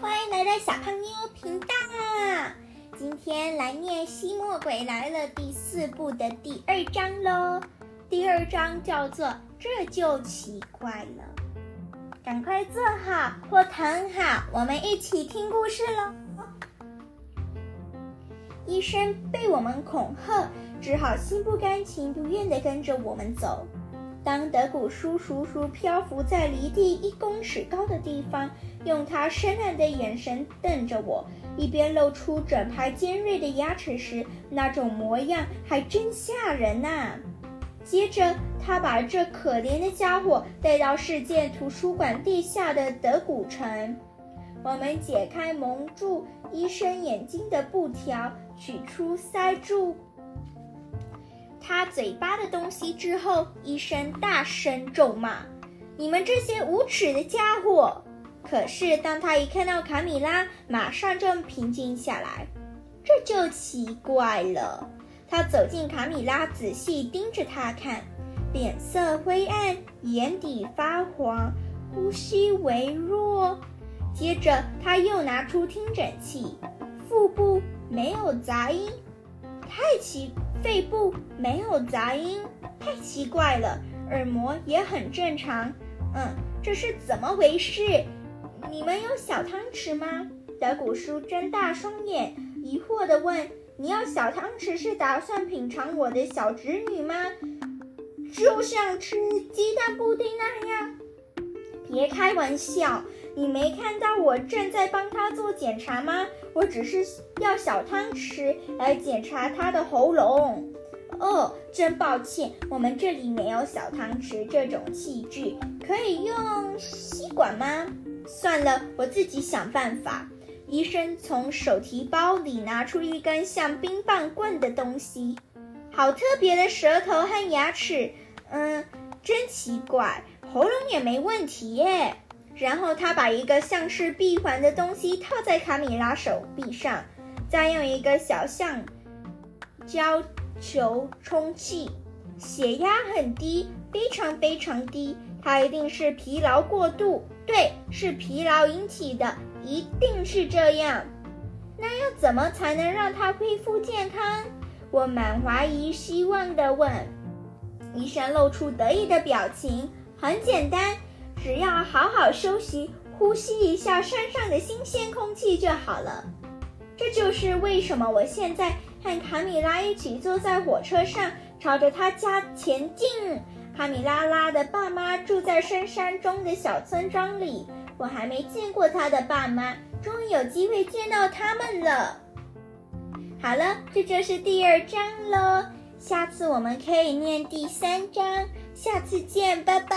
欢迎来到，小胖妞频道啊！今天来念《吸墨鬼来了》第四部的第二章喽。第二章叫做“这就奇怪了”。赶快坐好或躺好，我们一起听故事喽。医生被我们恐吓，只好心不甘情不愿地跟着我们走。当德古叔叔叔漂浮在离地一公尺高的地方，用他深暗的眼神瞪着我，一边露出整排尖锐的牙齿时，那种模样还真吓人呐！接着，他把这可怜的家伙带到世界图书馆地下的德古城。我们解开蒙住医生眼睛的布条，取出塞住。嘴巴的东西之后，医生大声咒骂：“你们这些无耻的家伙！”可是当他一看到卡米拉，马上就平静下来。这就奇怪了。他走进卡米拉，仔细盯着她看，脸色灰暗，眼底发黄，呼吸微弱。接着他又拿出听诊器，腹部没有杂音，太奇。肺部没有杂音，太奇怪了。耳膜也很正常。嗯，这是怎么回事？你们有小汤匙吗？德古叔睁大双眼，疑惑地问：“你要小汤匙是打算品尝我的小侄女吗？就像吃鸡蛋布丁那样？别开玩笑。”你没看到我正在帮他做检查吗？我只是要小汤匙来检查他的喉咙。哦，真抱歉，我们这里没有小汤匙这种器具，可以用吸管吗？算了，我自己想办法。医生从手提包里拿出一根像冰棒棍的东西，好特别的舌头和牙齿。嗯，真奇怪，喉咙也没问题耶。然后他把一个像是闭环的东西套在卡米拉手臂上，再用一个小橡胶球充气，血压很低，非常非常低。他一定是疲劳过度，对，是疲劳引起的，一定是这样。那要怎么才能让他恢复健康？我满怀疑希望地问。医生露出得意的表情，很简单。只要好好休息，呼吸一下山上的新鲜空气就好了。这就是为什么我现在和卡米拉一起坐在火车上，朝着他家前进。卡米拉拉的爸妈住在深山中的小村庄里，我还没见过他的爸妈，终于有机会见到他们了。好了，这就是第二章喽。下次我们可以念第三章。下次见，拜拜。